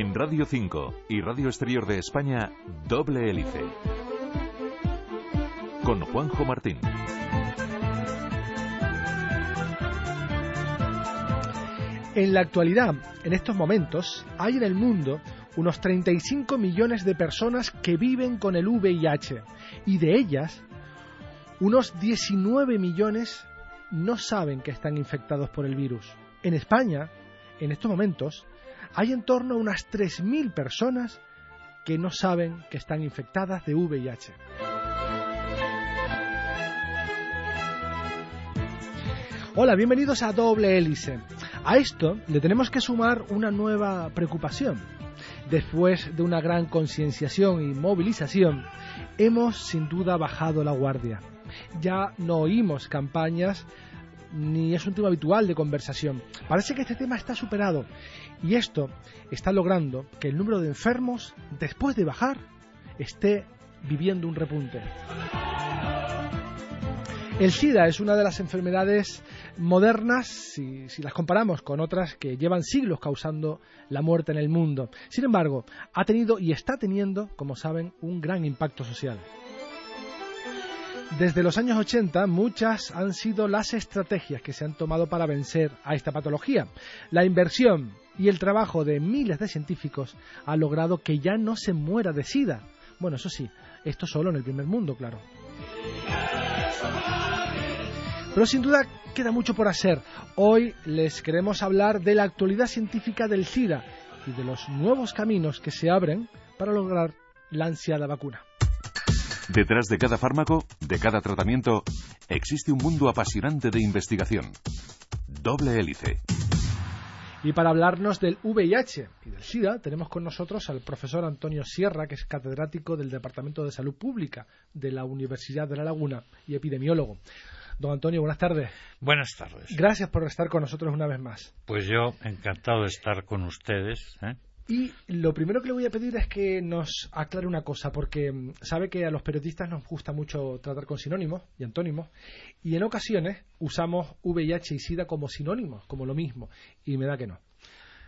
En Radio 5 y Radio Exterior de España, Doble Hélice. Con Juanjo Martín. En la actualidad, en estos momentos, hay en el mundo unos 35 millones de personas que viven con el VIH y de ellas, unos 19 millones no saben que están infectados por el virus. En España, en estos momentos, hay en torno a unas 3.000 personas que no saben que están infectadas de VIH. Hola, bienvenidos a Doble Hélice. A esto le tenemos que sumar una nueva preocupación. Después de una gran concienciación y movilización, hemos sin duda bajado la guardia. Ya no oímos campañas ni es un tema habitual de conversación. Parece que este tema está superado y esto está logrando que el número de enfermos, después de bajar, esté viviendo un repunte. El SIDA es una de las enfermedades modernas si, si, las comparamos con otras que llevan siglos causando la muerte en el mundo. Sin embargo, ha tenido y está teniendo, como saben, un gran impacto social. Desde los años 80 muchas han sido las estrategias que se han tomado para vencer a esta patología. La inversión y el trabajo de miles de científicos ha logrado que ya no se muera de SIDA. Bueno, eso sí, esto solo en el primer mundo, claro. Pero sin duda queda mucho por hacer. Hoy les queremos hablar de la actualidad científica del SIDA y de los nuevos caminos que se abren para lograr la ansiada vacuna. Detrás de cada fármaco, de cada tratamiento, existe un mundo apasionante de investigación. Doble hélice. Y para hablarnos del VIH y del SIDA, tenemos con nosotros al profesor Antonio Sierra, que es catedrático del Departamento de Salud Pública de la Universidad de La Laguna y epidemiólogo. Don Antonio, buenas tardes. Buenas tardes. Gracias por estar con nosotros una vez más. Pues yo encantado de estar con ustedes. ¿eh? Y lo primero que le voy a pedir es que nos aclare una cosa, porque mm, sabe que a los periodistas nos gusta mucho tratar con sinónimos y antónimos, y en ocasiones usamos VIH y SIDA como sinónimos, como lo mismo, y me da que no.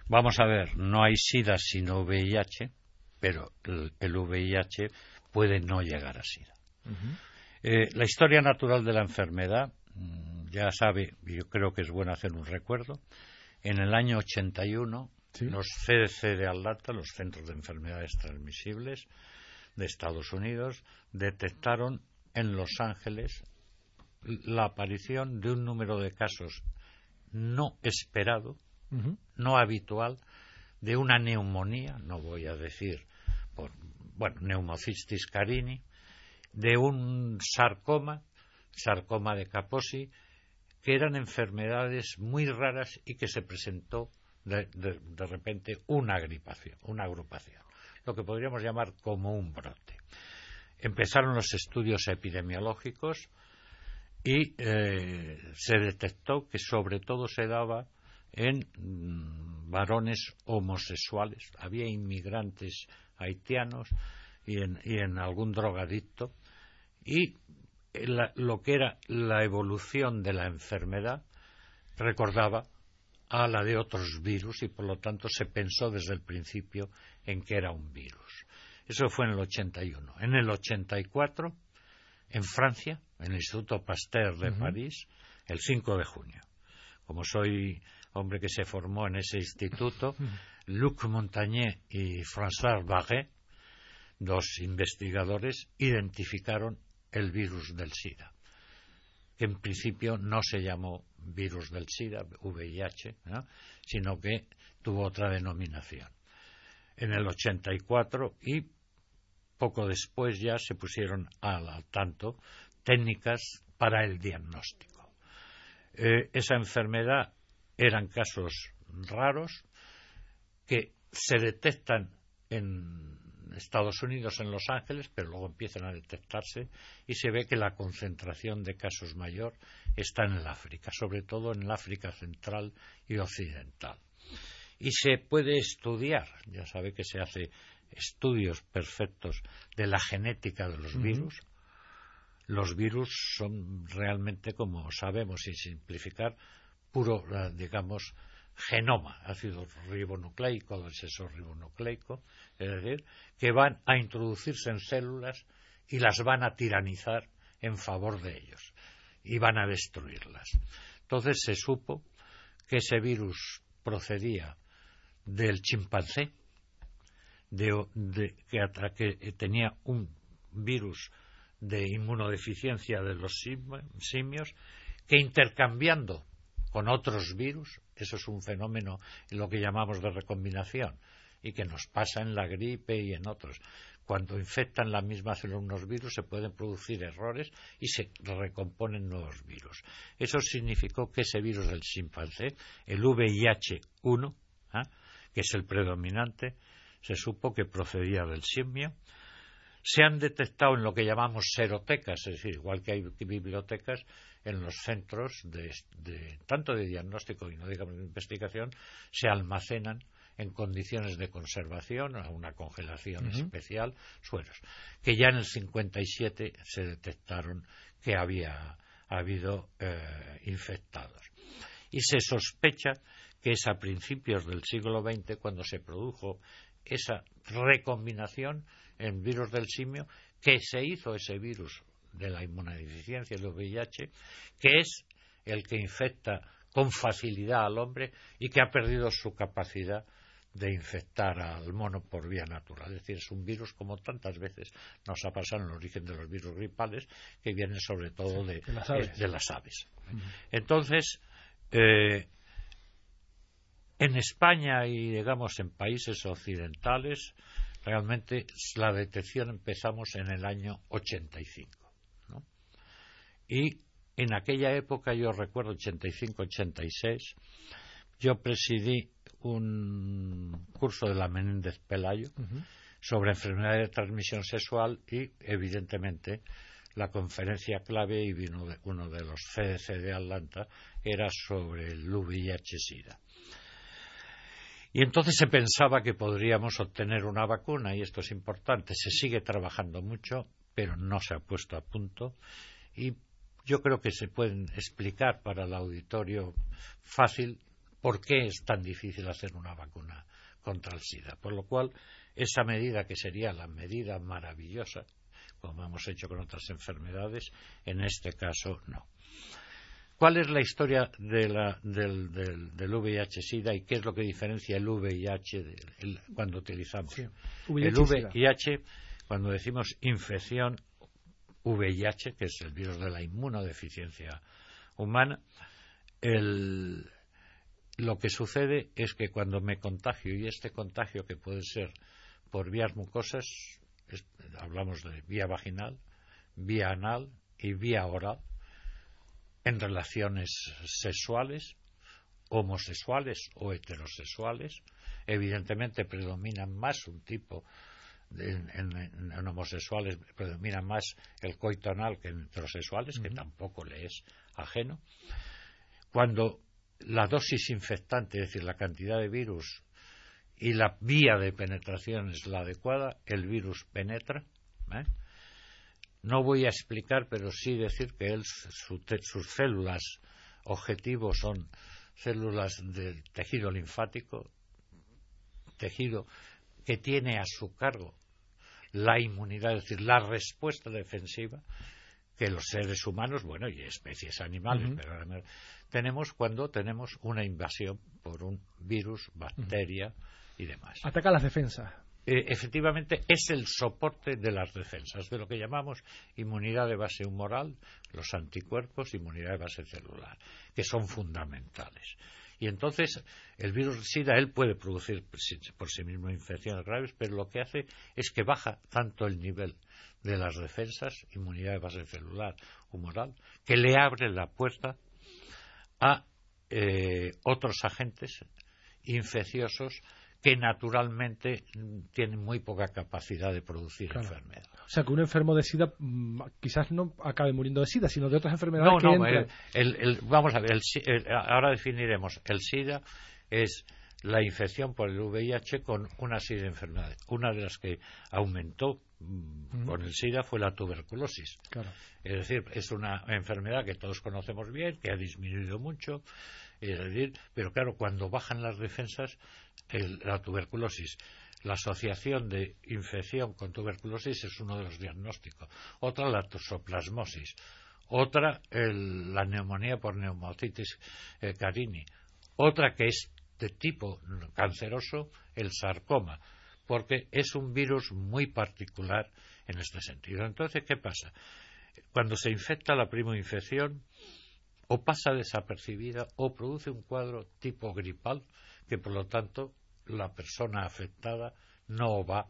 Vamos a ver, no hay SIDA sino VIH, pero el, el VIH puede no llegar a SIDA. Uh -huh. Eh, la historia natural de la enfermedad, mm, ya sabe, yo creo que es bueno hacer un recuerdo. En el año 81, ¿Sí? los CDC de Atlanta, los Centros de Enfermedades Transmisibles de Estados Unidos, detectaron en Los Ángeles la aparición de un número de casos no esperado, uh -huh. no habitual, de una neumonía, no voy a decir por, bueno, neumocistis carini, de un sarcoma, sarcoma de Kaposi, que eran enfermedades muy raras y que se presentó de, de, repente una agrupación, una agrupación, lo que podríamos llamar como un brote. Empezaron los estudios epidemiológicos y eh, se detectó que sobre todo se daba en mm, varones homosexuales. Había inmigrantes haitianos y en, y en algún drogadicto y la, lo que era la evolución de la enfermedad recordaba a la de otros virus y por lo tanto se pensó desde el principio en que era un virus. Eso fue en el 81. En el 84, en Francia, en el Instituto Pasteur de uh -huh. París, el 5 de junio. Como soy hombre que se formó en ese instituto, uh -huh. Luc Montagnier y François Barret, dos investigadores, identificaron el virus del SIDA, que en principio no se llamó virus del SIDA, VIH, ¿no? sino que tuvo otra denominación. En el 84 y poco después ya se pusieron al tanto técnicas para el diagnóstico. Eh, esa enfermedad eran casos raros que se detectan en Estados Unidos, en Los Ángeles, pero luego empiezan a detectarse y se ve que la concentración de casos mayor está en el África, sobre todo en el África central y occidental. Y se puede estudiar, ya sabe que se hace estudios perfectos de la genética de los virus. Los virus son realmente, como sabemos, sin simplificar, puro, eh, digamos, genoma, ácido ribonucleico, exceso ribonucleico, es decir, que van a introducirse en células y las van a tiranizar en favor de ellos y van a destruirlas. Entonces se supo que ese virus procedía del chimpancé, de, que, que tenía un virus de inmunodeficiencia de los simios, que intercambiando con otros virus, eso es un fenómeno en lo que llamamos de recombinación y que nos pasa en la gripe y en otros. Cuando infectan la misma célula unos virus se pueden producir errores y se recomponen nuevos virus. Eso significó que ese virus del chimpancé, el VIH1, ¿ah? que es el predominante, se supo que procedía del simio. Se han detectado en lo que llamamos serotecas, es decir, igual que hay bibliotecas, en los centros de, tanto de diagnóstico y no digamos de investigación se almacenan en condiciones de conservación a una congelación especial sueros que ya en el 57 se detectaron que había habido eh, infectados. Y se sospecha que es a principios del siglo XX cuando se produjo esa recombinación en virus del simio que se hizo ese virus de la inmunodeficiencia del VIH, que es el que infecta con facilidad al hombre y que ha perdido su capacidad de infectar al mono por vía natural. Es decir, es un virus como tantas veces nos ha pasado en el origen de los virus gripales, que vienen sobre todo de, las aves. Entonces, eh, en España y, digamos, en países occidentales, realmente la detección empezamos en el año 85. Y en aquella época, yo recuerdo 85-86, yo presidí un curso de la Menéndez Pelayo sobre enfermedades de transmisión sexual y, evidentemente, la conferencia clave y vino uno de los CDC de Atlanta era sobre el VIH-Sida. Y entonces se pensaba que podríamos obtener una vacuna, y esto es importante. Se sigue trabajando mucho, pero no se ha puesto a punto. Y yo creo que se pueden explicar para el auditorio fácil por qué es tan difícil hacer una vacuna contra el SIDA. Por lo cual, esa medida que sería la medida maravillosa, como hemos hecho con otras enfermedades, en este caso no. ¿Cuál es la historia del, VIH-Sida y qué es lo que diferencia el VIH cuando utilizamos? el VIH, cuando decimos infección VIH, que es el virus de la inmunodeficiencia humana, lo que sucede es que cuando me contagio, y este contagio que puede ser por vías mucosas, hablamos de vía vaginal, vía anal y vía oral, en relaciones sexuales, homosexuales o heterosexuales, evidentemente predominan más un tipo en, homosexuales predomina más el coito anal que en heterosexuales, que tampoco le es ajeno. Cuando la dosis infectante, es decir, la cantidad de virus y la vía de penetración es la adecuada, el virus penetra. ¿eh? No voy a explicar, pero sí decir que él, sus células objetivos son células del tejido linfático, tejido que tiene a su cargo la inmunidad, es decir, la respuesta defensiva que los seres humanos, bueno, y especies animales, pero tenemos cuando tenemos una invasión por un virus, bacteria y demás. Ataca las defensas. Eh, efectivamente es el soporte de las defensas, de lo que llamamos inmunidad de base humoral, los anticuerpos, inmunidad de base celular, que son fundamentales. Y entonces el virus SIDA, él puede producir por sí mismo infecciones graves, pero lo que hace es que baja tanto el nivel de las defensas, inmunidad de base celular, humoral, que le abre la puerta a eh, otros agentes infecciosos que naturalmente tienen muy poca capacidad de producir enfermedad. O sea, que un enfermo de SIDA mm, quizás no acabe muriendo de SIDA, sino de otras enfermedades no, no, vamos a ver, ahora definiremos. El SIDA es la infección por el VIH con una serie de enfermedades. Una de las que aumentó mm, con el SIDA fue la tuberculosis. Es decir, es una enfermedad que todos conocemos bien, que ha disminuido mucho, es decir, pero claro, cuando bajan las defensas, la tuberculosis, la asociación de infección con tuberculosis es uno de los diagnósticos. Otra, la toxoplasmosis. Otra, la neumonía por neumocitis eh, carini. Otra que es de tipo canceroso, el sarcoma, porque es un virus muy particular en este sentido. Entonces, ¿qué pasa? Cuando se infecta la primoinfección, o pasa desapercibida o produce un cuadro tipo gripal que por lo tanto la persona afectada no va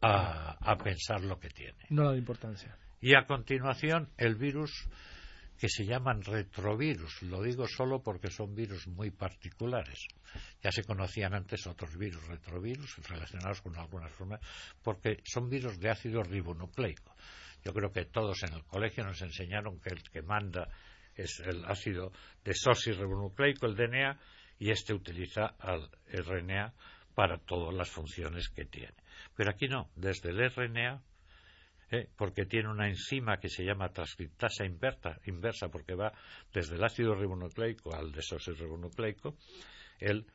a, pensar lo que tiene. No da importancia. Y a continuación el virus que se llaman retrovirus. Lo digo solo porque son virus muy particulares. Ya se conocían antes otros virus retrovirus relacionados con algunas formas, porque son virus de ácido ribonucleico. Yo creo que todos en el colegio nos enseñaron que el que manda es el ácido desoxirribonucleico, el DNA, y este utiliza al RNA para todas las funciones que tiene. Pero aquí no, desde el RNA, ¿eh? porque tiene una enzima que se llama transcriptasa inversa, inversa, porque va desde el ácido ribonucleico al desoxirribonucleico, él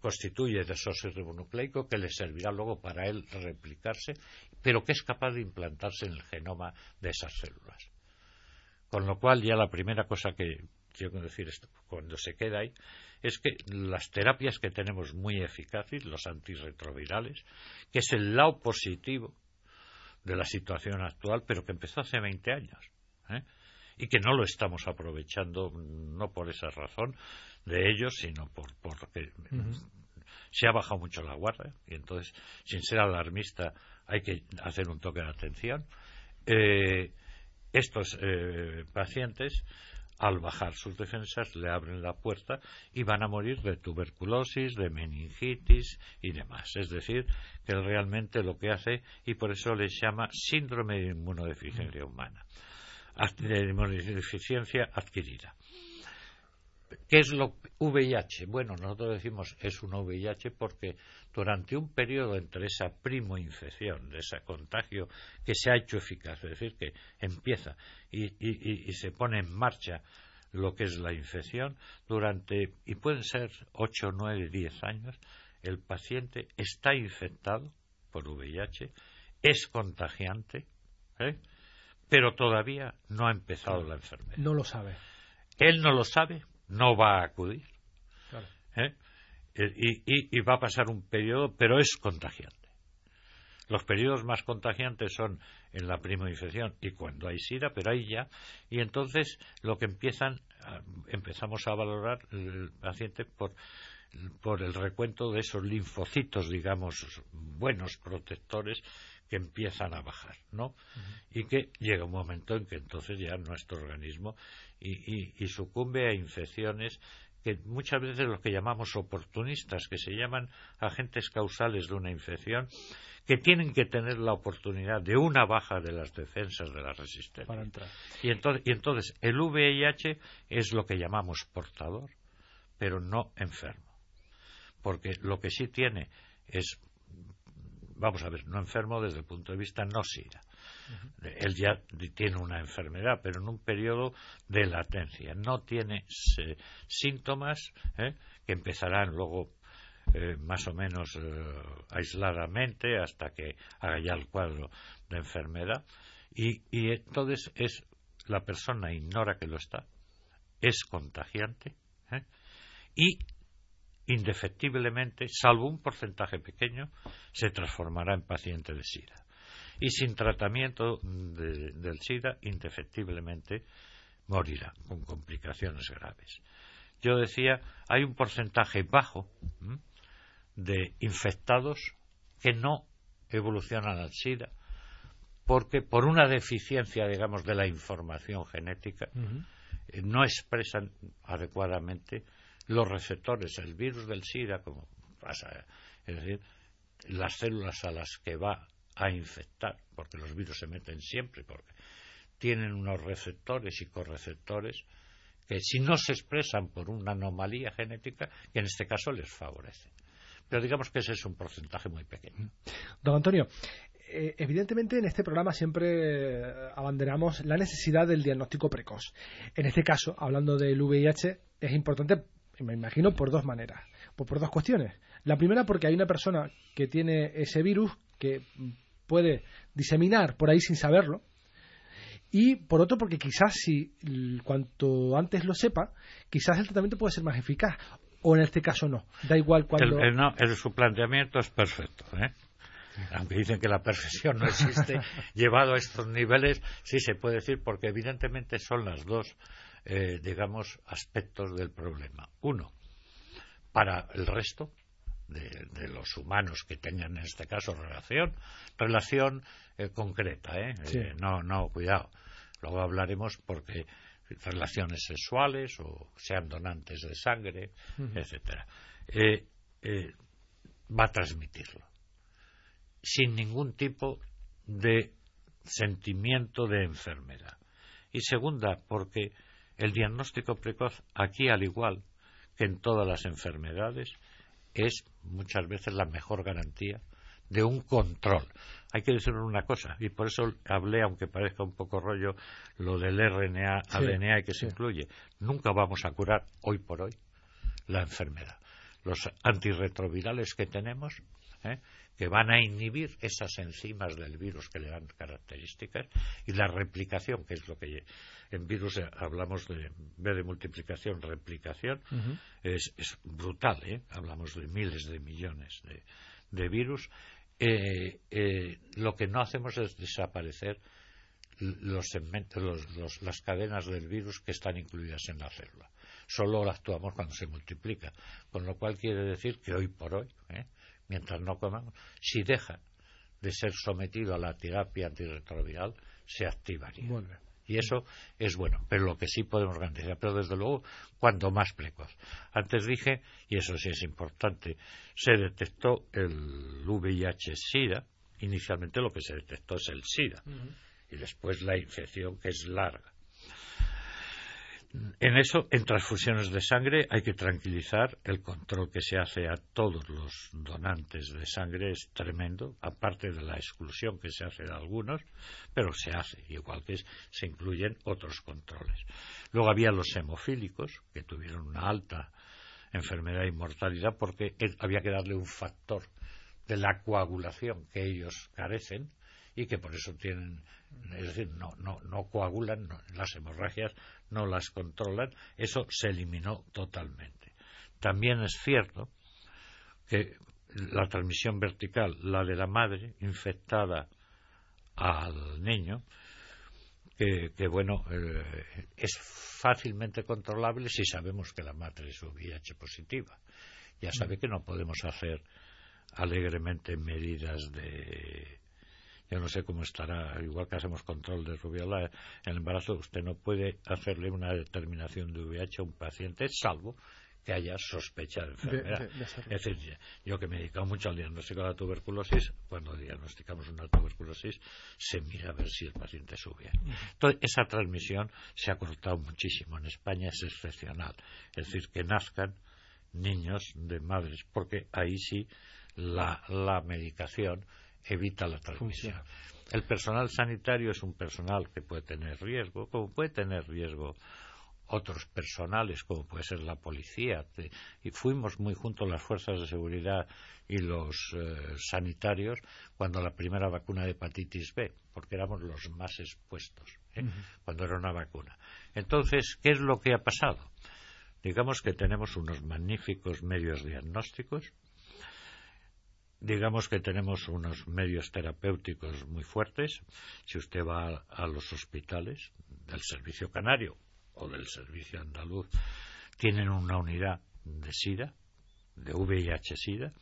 constituye desoxirribonucleico que le servirá luego para él replicarse, pero que es capaz de implantarse en el genoma de esas células. Con lo cual, ya la primera cosa que quiero decir esto, cuando se queda ahí es que las terapias que tenemos muy eficaces, los antirretrovirales, que es el lado positivo de la situación actual, pero que empezó hace 20 años, ¿eh? y que no lo estamos aprovechando, no por esa razón de ellos, sino por, porque se ha bajado mucho la guardia, y entonces, sin ser alarmista, hay que hacer un toque de atención. Eh, estos eh, pacientes, al bajar sus defensas, le abren la puerta y van a morir de tuberculosis, de meningitis y demás. Es decir, que realmente lo que hace, y por eso le llama síndrome de inmunodeficiencia humana, de inmunodeficiencia adquirida. ¿Qué es lo VIH? Bueno, nosotros decimos es un VIH porque durante un periodo entre esa primo-infección, de ese contagio que se ha hecho eficaz, es decir, que empieza y, se pone en marcha lo que es la infección, durante, y pueden ser 8, 9, 10 años, el paciente está infectado por VIH, es contagiante, ¿eh? pero todavía no ha empezado la enfermedad. No lo sabe. Él no lo sabe, no va a acudir. ¿eh? Y, va a pasar un periodo, pero es contagiante. Los periodos más contagiantes son en la primoinfección y cuando hay SIDA, pero ahí ya. Y entonces lo que empiezan, empezamos a valorar el paciente por, por el recuento de esos linfocitos, digamos, buenos protectores que empiezan a bajar, ¿no? Y que llega un momento en que entonces ya nuestro organismo y, sucumbe a infecciones que muchas veces los que llamamos oportunistas, que se llaman agentes causales de una infección, que tienen que tener la oportunidad de una baja de las defensas de la resistencia. Y, entonces, y entonces el VIH es lo que llamamos portador, pero no enfermo. Porque lo que sí tiene es vamos a ver, no enfermo desde el punto de vista no SIDA. Él ya tiene una enfermedad, pero en un periodo de latencia. No tiene eh, síntomas ¿eh? que empezarán luego eh, más o menos aisladamente hasta que haga ya el cuadro de enfermedad. Y, y entonces es la persona ignora que lo está, es contagiante y indefectiblemente, salvo un porcentaje pequeño, se transformará en paciente de SIDA. Y sin tratamiento del SIDA, indefectiblemente morirá con complicaciones graves. Yo decía, hay un porcentaje bajo de infectados que no evolucionan al SIDA porque por una deficiencia, digamos, de la información genética, eh, no expresan adecuadamente los receptores, el virus del SIDA, como pasa. Es decir, las células a las que va a infectar, porque los virus se meten siempre, porque tienen unos receptores y correceptores que si no se expresan por una anomalía genética, que en este caso les favorece. Pero digamos que ese es un porcentaje muy pequeño. Don Antonio, eh, evidentemente en este programa siempre eh, abanderamos la necesidad del diagnóstico precoz. En este caso, hablando del VIH, es importante, me imagino, por dos maneras, por, por dos cuestiones. La primera porque hay una persona que tiene ese virus que puede diseminar por ahí sin saberlo, y por otro porque quizás si cuanto antes lo sepa, quizás el tratamiento puede ser más eficaz o en este caso no. Da igual cuando. El, no, su planteamiento es perfecto. ¿eh? Aunque dicen que la perfección no existe, llevado a estos niveles, sí se puede decir, porque evidentemente son las dos, eh, digamos, aspectos del problema. Uno, para el resto de, los humanos que tengan en este caso relación, relación eh, concreta, ¿eh? no, no, cuidado. Luego hablaremos porque relaciones sexuales o sean donantes de sangre, etcétera, eh, eh, va a transmitirlo sin ningún tipo de sentimiento de enfermedad. Y segunda, porque el diagnóstico precoz aquí, al igual que en todas las enfermedades, es muchas veces la mejor garantía de un control. Hay que decir una cosa, y por eso hablé, aunque parezca un poco rollo, lo del RNA, ADNA y que se incluye. Nunca vamos a curar hoy por hoy la enfermedad. Los antirretrovirales que tenemos, ¿eh? que van a inhibir esas enzimas del virus que le dan características y la replicación, que es lo que en virus hablamos de, de multiplicación, replicación, es, brutal, ¿eh? hablamos de miles de millones de virus eh, eh, lo que no hacemos es desaparecer los segmentos, las cadenas del virus que están incluidas en la célula. Solo actuamos cuando se multiplica. Con lo cual quiere decir que hoy por hoy, ¿eh? mientras no comamos, si deja de ser sometido a la terapia antirretroviral, se activaría. Y eso es bueno, pero lo que sí podemos garantizar, pero desde luego, cuanto más precoz. Antes dije, y eso sí es importante, se detectó el VIH-Sida, inicialmente lo que se detectó es el SIDA, y después la infección que es larga. En eso, en transfusiones de sangre, hay que tranquilizar. El control que se hace a todos los donantes de sangre es tremendo, aparte de la exclusión que se hace de algunos, pero se hace, igual que se incluyen otros controles. Luego había los hemofílicos, que tuvieron una alta enfermedad y mortalidad porque había que darle un factor de la coagulación que ellos carecen y que por eso tienen, es decir, no, no, no coagulan, las hemorragias no las controlan, eso se eliminó totalmente. También es cierto que la transmisión vertical, la de la madre infectada al niño, que, bueno, eh, es fácilmente controlable si sabemos que la madre es VIH positiva. Ya sabe mm. que no podemos hacer alegremente medidas de yo no sé cómo estará, igual que hacemos control de rubiola en el embarazo, usted no puede hacerle una determinación de VIH a un paciente, salvo que haya sospecha de enfermedad. es decir, yo que me he dedicado mucho al diagnóstico de la tuberculosis, cuando diagnosticamos una tuberculosis, se mira a ver si el paciente sube. Entonces, esa transmisión se ha cortado muchísimo. En España es excepcional. Es decir, que nazcan niños de madres, porque ahí sí la, la medicación evita la transmisión. El personal sanitario es un personal que puede tener riesgo, como puede tener riesgo otros personales, como puede ser la policía. Y fuimos muy juntos las fuerzas de seguridad y los eh, sanitarios cuando la primera vacuna de hepatitis B, porque éramos los más expuestos ¿eh? cuando era una vacuna. Entonces, ¿qué es lo que ha pasado? Digamos que tenemos unos magníficos medios diagnósticos, digamos que tenemos unos medios terapéuticos muy fuertes. Si usted va a, los hospitales del servicio canario o del servicio andaluz, tienen una unidad de SIDA, de VIH-SIDA,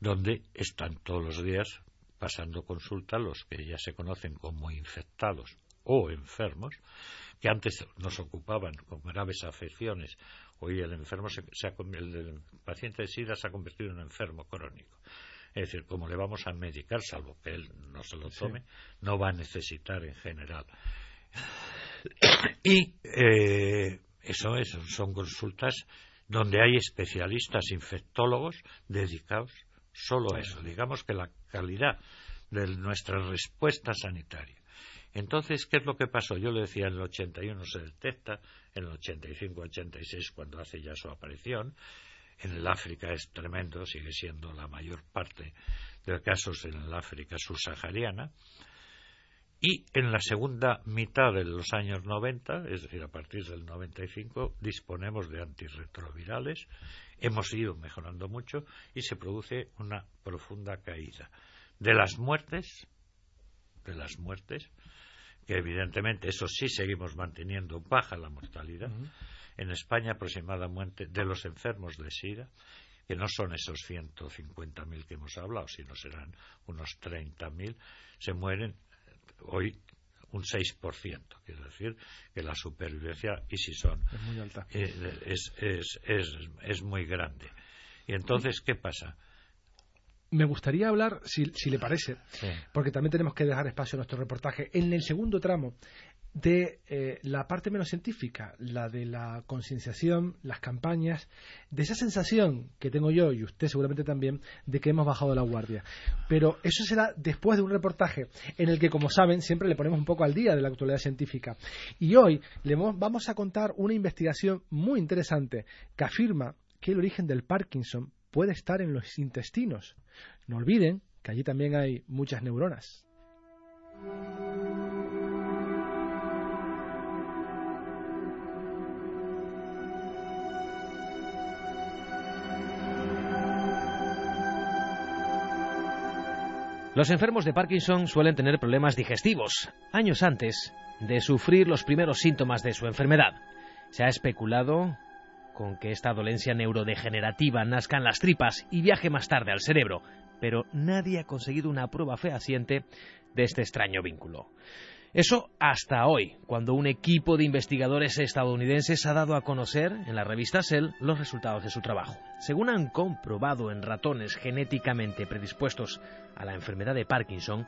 donde están todos los días pasando consulta los que ya se conocen como infectados o enfermos, que antes nos ocupaban con graves afecciones Hoy el enfermo, se, el paciente de SIDA se ha convertido en un enfermo crónico. Es decir, como le vamos a medicar, salvo que él no se lo tome, no va a necesitar en general. Y eh, eso, eso son consultas donde hay especialistas infectólogos dedicados solo a eso. Digamos que la calidad de nuestra respuesta sanitaria. Entonces, ¿qué es lo que pasó? Yo le decía, en el 81 se detecta, en el 85-86 cuando hace ya su aparición, en el África es tremendo, sigue siendo la mayor parte de casos en el África subsahariana, y en la segunda mitad de los años 90, es decir, a partir del 95, disponemos de antirretrovirales, hemos ido mejorando mucho y se produce una profunda caída. De las muertes, de las muertes, que evidentemente eso sí seguimos manteniendo baja la mortalidad. En España aproximadamente de los enfermos de SIDA, que no son esos 150.000 que hemos hablado, sino serán unos 30.000, se mueren hoy un 6%. Quiero decir que la supervivencia, y si son, es muy, alta. Eh, es, es, es, es, muy grande. Y entonces, ¿qué pasa? Me gustaría hablar, si, si le parece, porque también tenemos que dejar espacio a nuestro reportaje, en el segundo tramo de eh, la parte menos científica, la de la concienciación, las campañas, de esa sensación que tengo yo y usted seguramente también de que hemos bajado la guardia. Pero eso será después de un reportaje en el que, como saben, siempre le ponemos un poco al día de la actualidad científica. Y hoy le vamos a contar una investigación muy interesante que afirma que el origen del Parkinson puede estar en los intestinos. No olviden que allí también hay muchas neuronas. Los enfermos de Parkinson suelen tener problemas digestivos, años antes de sufrir los primeros síntomas de su enfermedad. Se ha especulado con que esta dolencia neurodegenerativa nazca en las tripas y viaje más tarde al cerebro, pero nadie ha conseguido una prueba fehaciente de este extraño vínculo. Eso hasta hoy, cuando un equipo de investigadores estadounidenses ha dado a conocer en la revista Cell los resultados de su trabajo. Según han comprobado en ratones genéticamente predispuestos a la enfermedad de Parkinson,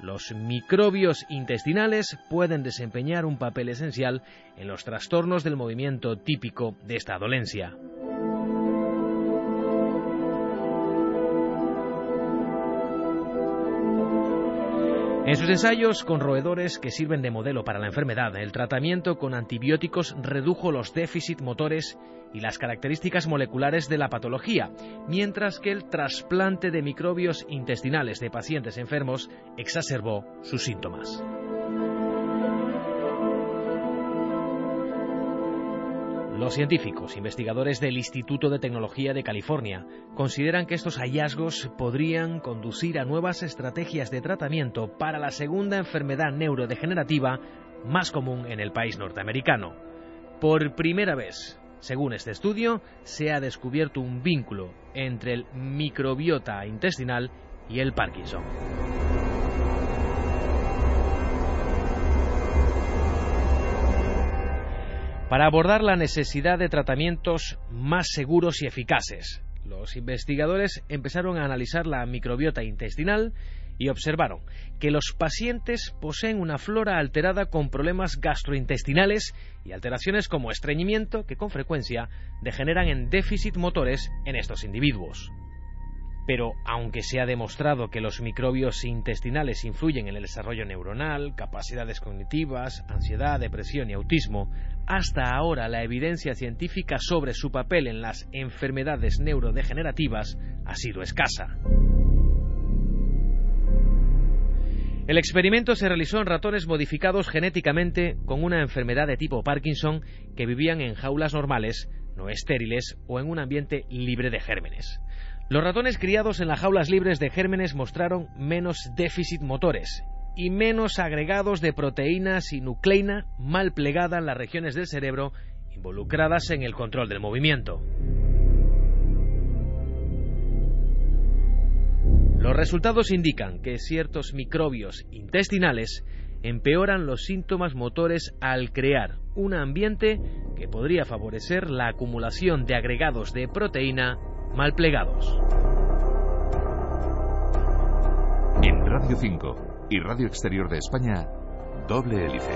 los microbios intestinales pueden desempeñar un papel esencial en los trastornos del movimiento típico de esta dolencia. En sus ensayos con roedores que sirven de modelo para la enfermedad, el tratamiento con antibióticos redujo los déficits motores y las características moleculares de la patología, mientras que el trasplante de microbios intestinales de pacientes enfermos exacerbó sus síntomas. Los científicos, investigadores del Instituto de Tecnología de California, consideran que estos hallazgos podrían conducir a nuevas estrategias de tratamiento para la segunda enfermedad neurodegenerativa más común en el país norteamericano. Por primera vez, según este estudio, se ha descubierto un vínculo entre el microbiota intestinal y el Parkinson. Para abordar la necesidad de tratamientos más seguros y eficaces. Los investigadores empezaron a analizar la microbiota intestinal y observaron que los pacientes poseen una flora alterada con problemas gastrointestinales y alteraciones como estreñimiento que con frecuencia degeneran en déficit motores en estos individuos. Pero aunque se ha demostrado que los microbios intestinales influyen en el desarrollo neuronal, capacidades cognitivas, ansiedad, depresión y autismo, hasta ahora la evidencia científica sobre su papel en las enfermedades neurodegenerativas ha sido escasa. El experimento se realizó en ratones modificados genéticamente con una enfermedad de tipo Parkinson que vivían en jaulas normales, no estériles o en un ambiente libre de gérmenes. Los ratones criados en las jaulas libres de gérmenes mostraron menos déficit motores y menos agregados de proteínas y nucleína mal plegada en las regiones del cerebro involucradas en el control del movimiento. Los resultados indican que ciertos microbios intestinales empeoran los síntomas motores al crear un ambiente que podría favorecer la acumulación de agregados de proteína mal plegados. En Radio 5 y Radio Exterior de España, doble hélice.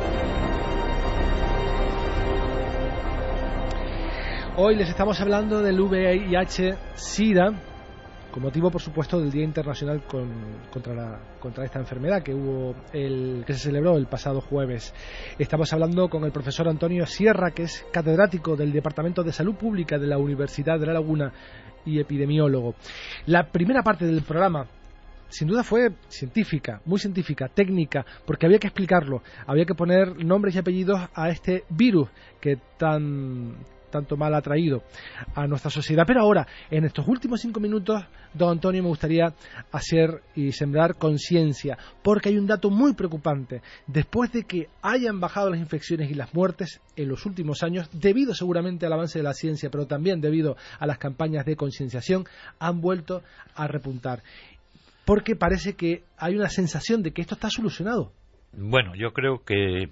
Hoy les estamos hablando del VIH-Sida, con motivo, por supuesto, del Día Internacional contra, contra esta enfermedad que hubo el, que se celebró el pasado jueves. Estamos hablando con el profesor Antonio Sierra, que es catedrático del Departamento de Salud Pública de la Universidad de La Laguna y epidemiólogo. La primera parte del programa sin duda fue científica, muy científica, técnica, porque había que explicarlo, había que poner nombres y apellidos a este virus que tan tanto mal ha traído a nuestra sociedad. Pero ahora, en estos últimos cinco minutos, don Antonio, me gustaría hacer y sembrar conciencia, porque hay un dato muy preocupante. Después de que hayan bajado las infecciones y las muertes en los últimos años, debido seguramente al avance de la ciencia, pero también debido a las campañas de concienciación, han vuelto a repuntar. Porque parece que hay una sensación de que esto está solucionado. Bueno, yo creo que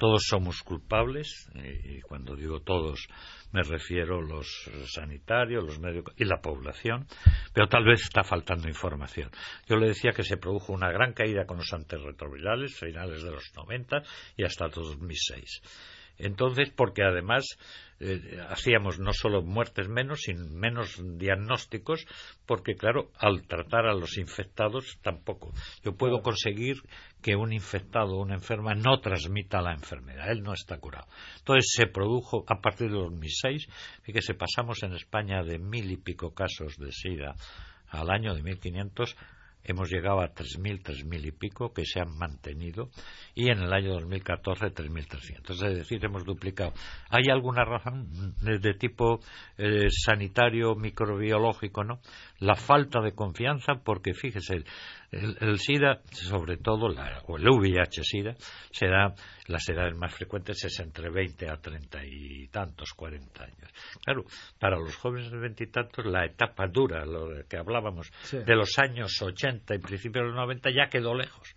todos somos culpables, y cuando digo todos me refiero los sanitarios, los médicos y la población, pero tal vez está faltando información. Yo le decía que se produjo una gran caída con los antirretrovirales, finales de los 90 y hasta 2006. Entonces, porque además eh, hacíamos no solo muertes menos, sino menos diagnósticos, porque claro, al tratar a los infectados tampoco. Yo puedo conseguir que un infectado o una enferma no transmita la enfermedad, él no está curado. Entonces se produjo a partir de 2006, fíjese, pasamos en España de mil y pico casos de SIDA al año de 1500 hemos llegado a 3.000, 3.000 y pico que se han mantenido y en el año 2014 3.300. Es decir, hemos duplicado. ¿Hay alguna razón de, tipo eh, sanitario, microbiológico? no? La falta de confianza, porque fíjese, el, SIDA, sobre todo, o el VIH-SIDA, se da, las edades más frecuentes es entre 20 a 30 y tantos, 40 años. Claro, para los jóvenes de 20 y tantos, la etapa dura, lo que hablábamos, de los años 80 y principios de los 90 ya quedó lejos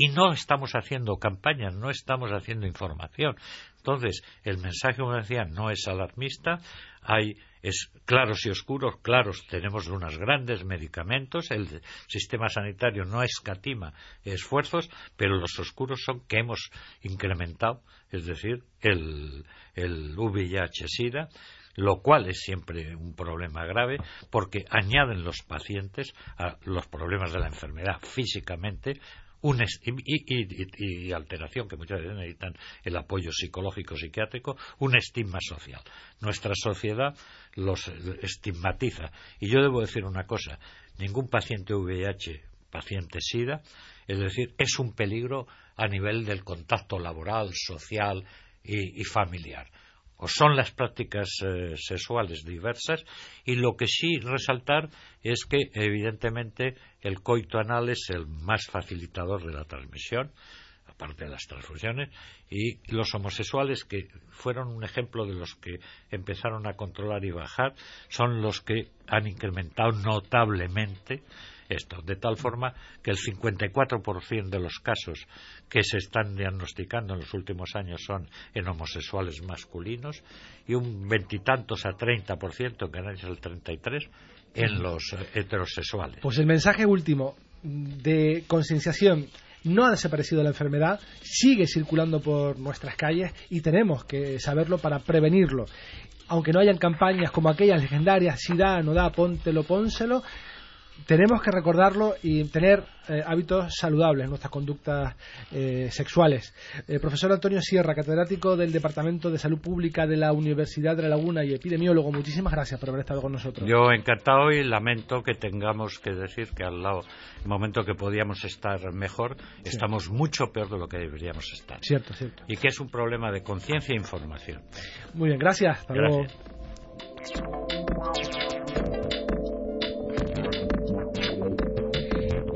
y no estamos haciendo campañas, no estamos haciendo información. Entonces, el mensaje, como decía, no es alarmista, hay es claros y oscuros, claros, tenemos unos grandes medicamentos, el sistema sanitario no escatima esfuerzos, pero los oscuros son que hemos incrementado, es decir, el, el VIH-Sida, lo cual es siempre un problema grave porque añaden los pacientes a los problemas de la enfermedad físicamente un y, alteración que muchas veces necesitan el apoyo psicológico psiquiátrico, un estigma social. Nuestra sociedad los estigmatiza. Y yo debo decir una cosa, ningún paciente VIH, paciente SIDA, es decir, es un peligro a nivel del contacto laboral, social y familiar o son las prácticas eh, sexuales diversas y lo que sí resaltar es que evidentemente el coito anal es el más facilitador de la transmisión aparte de las transfusiones y los homosexuales que fueron un ejemplo de los que empezaron a controlar y bajar son los que han incrementado notablemente esto, de tal forma que el 54% de los casos que se están diagnosticando en los últimos años son en homosexuales masculinos y un veintitantos a 30%, que no es el 33%, en los heterosexuales. Pues el mensaje último de concienciación no ha desaparecido la enfermedad, sigue circulando por nuestras calles y tenemos que saberlo para prevenirlo. Aunque no hayan campañas como aquellas legendarias, si da, no da, póntelo, pónselo, tenemos que recordarlo y tener eh, hábitos saludables en nuestras conductas eh, sexuales. Eh, profesor Antonio Sierra, catedrático del Departamento de Salud Pública de la Universidad de La Laguna y epidemiólogo, muchísimas gracias por haber estado con nosotros. Yo encantado y lamento que tengamos que decir que al lado, el momento que podíamos estar mejor, estamos mucho peor de lo que deberíamos estar. Cierto, cierto. Y que es un problema de conciencia e información. Muy bien, gracias. Hasta luego.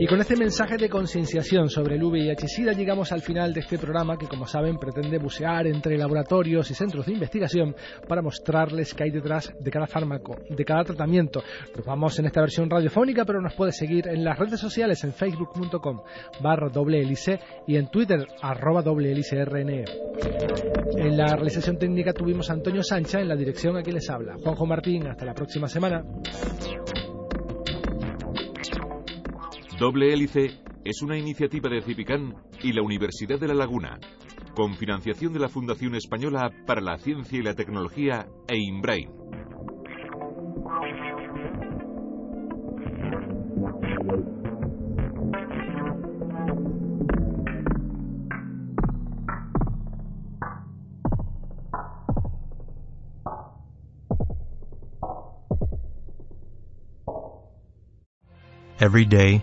Y con este mensaje de concienciación sobre el VIH-Sida llegamos al final de este programa que, como saben, pretende bucear entre laboratorios y centros de investigación para mostrarles qué hay detrás de cada fármaco, de cada tratamiento. Nos vamos en esta versión radiofónica, pero nos puede seguir en las redes sociales en facebook.com barra doble y en Twitter arroba doble RNE. En la realización técnica tuvimos a Antonio Sancha, en la dirección a quien les habla. Juanjo Martín, hasta la próxima semana. Doble Hélice es una iniciativa de Cipicán y la Universidad de La Laguna, con financiación de la Fundación Española para la Ciencia y la Tecnología e InBrain. Every day,